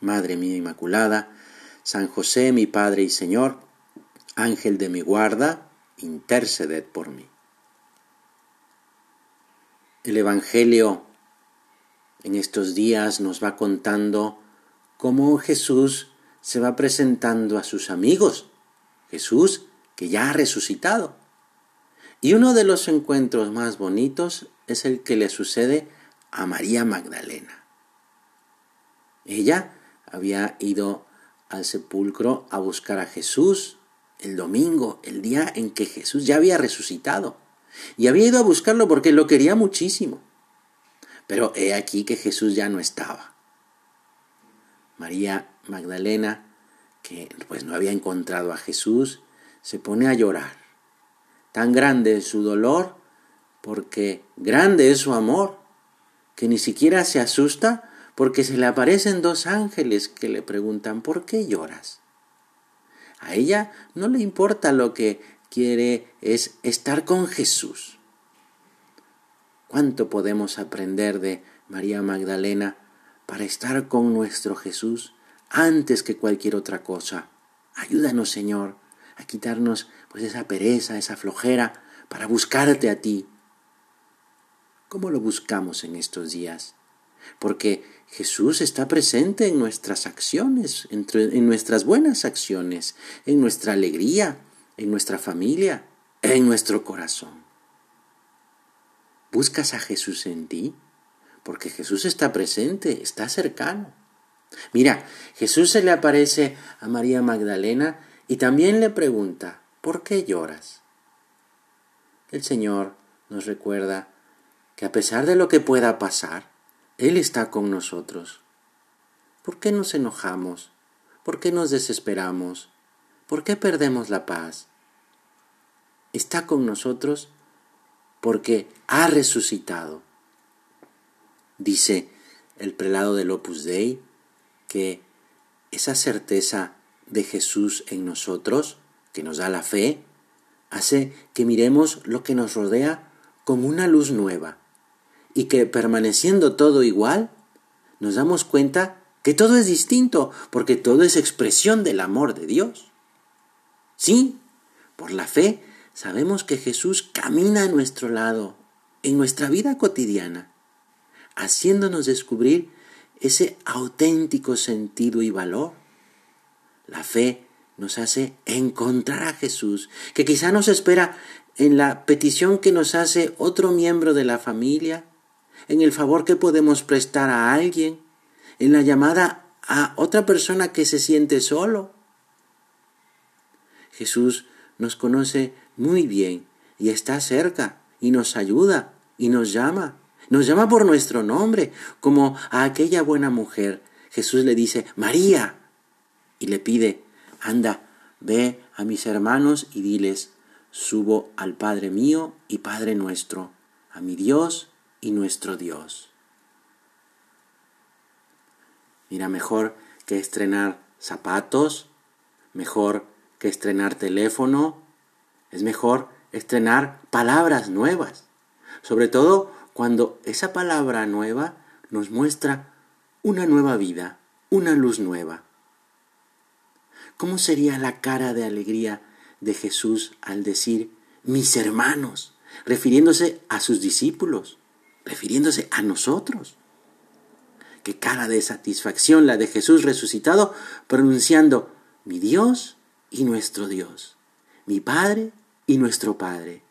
Madre mía Inmaculada, San José, mi Padre y Señor, Ángel de mi guarda, interceded por mí. El Evangelio en estos días nos va contando cómo Jesús se va presentando a sus amigos, Jesús que ya ha resucitado. Y uno de los encuentros más bonitos es el que le sucede a María Magdalena. Ella había ido al sepulcro a buscar a Jesús el domingo, el día en que Jesús ya había resucitado. Y había ido a buscarlo porque lo quería muchísimo. Pero he aquí que Jesús ya no estaba. María Magdalena, que pues no había encontrado a Jesús, se pone a llorar. Tan grande es su dolor, porque grande es su amor, que ni siquiera se asusta porque se le aparecen dos ángeles que le preguntan, ¿por qué lloras? A ella no le importa lo que quiere es estar con Jesús. ¿Cuánto podemos aprender de María Magdalena para estar con nuestro Jesús antes que cualquier otra cosa? Ayúdanos, Señor, a quitarnos pues esa pereza, esa flojera para buscarte a ti. ¿Cómo lo buscamos en estos días? Porque Jesús está presente en nuestras acciones, en nuestras buenas acciones, en nuestra alegría, en nuestra familia, en nuestro corazón. ¿Buscas a Jesús en ti? Porque Jesús está presente, está cercano. Mira, Jesús se le aparece a María Magdalena y también le pregunta, ¿por qué lloras? El Señor nos recuerda que a pesar de lo que pueda pasar, él está con nosotros. ¿Por qué nos enojamos? ¿Por qué nos desesperamos? ¿Por qué perdemos la paz? Está con nosotros porque ha resucitado. Dice el prelado del Opus Dei que esa certeza de Jesús en nosotros, que nos da la fe, hace que miremos lo que nos rodea como una luz nueva y que permaneciendo todo igual, nos damos cuenta que todo es distinto, porque todo es expresión del amor de Dios. Sí, por la fe sabemos que Jesús camina a nuestro lado, en nuestra vida cotidiana, haciéndonos descubrir ese auténtico sentido y valor. La fe nos hace encontrar a Jesús, que quizá nos espera en la petición que nos hace otro miembro de la familia, en el favor que podemos prestar a alguien, en la llamada a otra persona que se siente solo. Jesús nos conoce muy bien y está cerca y nos ayuda y nos llama. Nos llama por nuestro nombre, como a aquella buena mujer. Jesús le dice, María, y le pide, anda, ve a mis hermanos y diles, subo al Padre mío y Padre nuestro, a mi Dios y nuestro Dios. Mira, mejor que estrenar zapatos, mejor que estrenar teléfono, es mejor estrenar palabras nuevas, sobre todo cuando esa palabra nueva nos muestra una nueva vida, una luz nueva. ¿Cómo sería la cara de alegría de Jesús al decir mis hermanos, refiriéndose a sus discípulos? Refiriéndose a nosotros. Qué cara de satisfacción la de Jesús resucitado, pronunciando mi Dios y nuestro Dios, mi Padre y nuestro Padre.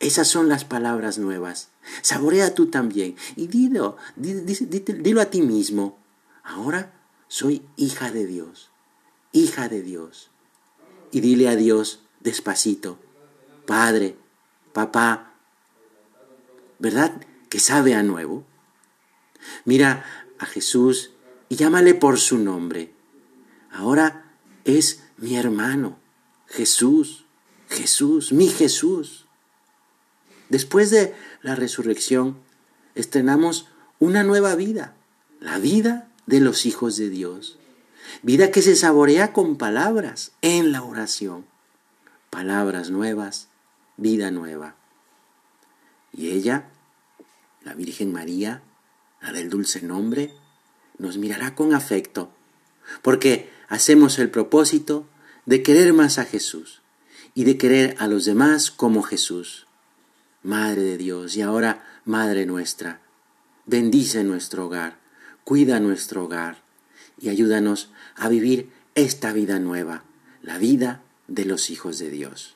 Esas son las palabras nuevas. Saborea tú también y dilo, dilo a ti mismo. Ahora soy hija de Dios, hija de Dios. Y dile a Dios despacito, Padre, papá, ¿verdad? Que sabe a nuevo. Mira a Jesús y llámale por su nombre. Ahora es mi hermano, Jesús, Jesús, mi Jesús. Después de la resurrección, estrenamos una nueva vida, la vida de los hijos de Dios. Vida que se saborea con palabras en la oración. Palabras nuevas, vida nueva. Y ella, la Virgen María, la del dulce nombre, nos mirará con afecto, porque hacemos el propósito de querer más a Jesús y de querer a los demás como Jesús. Madre de Dios y ahora Madre nuestra, bendice nuestro hogar, cuida nuestro hogar y ayúdanos a vivir esta vida nueva, la vida de los hijos de Dios.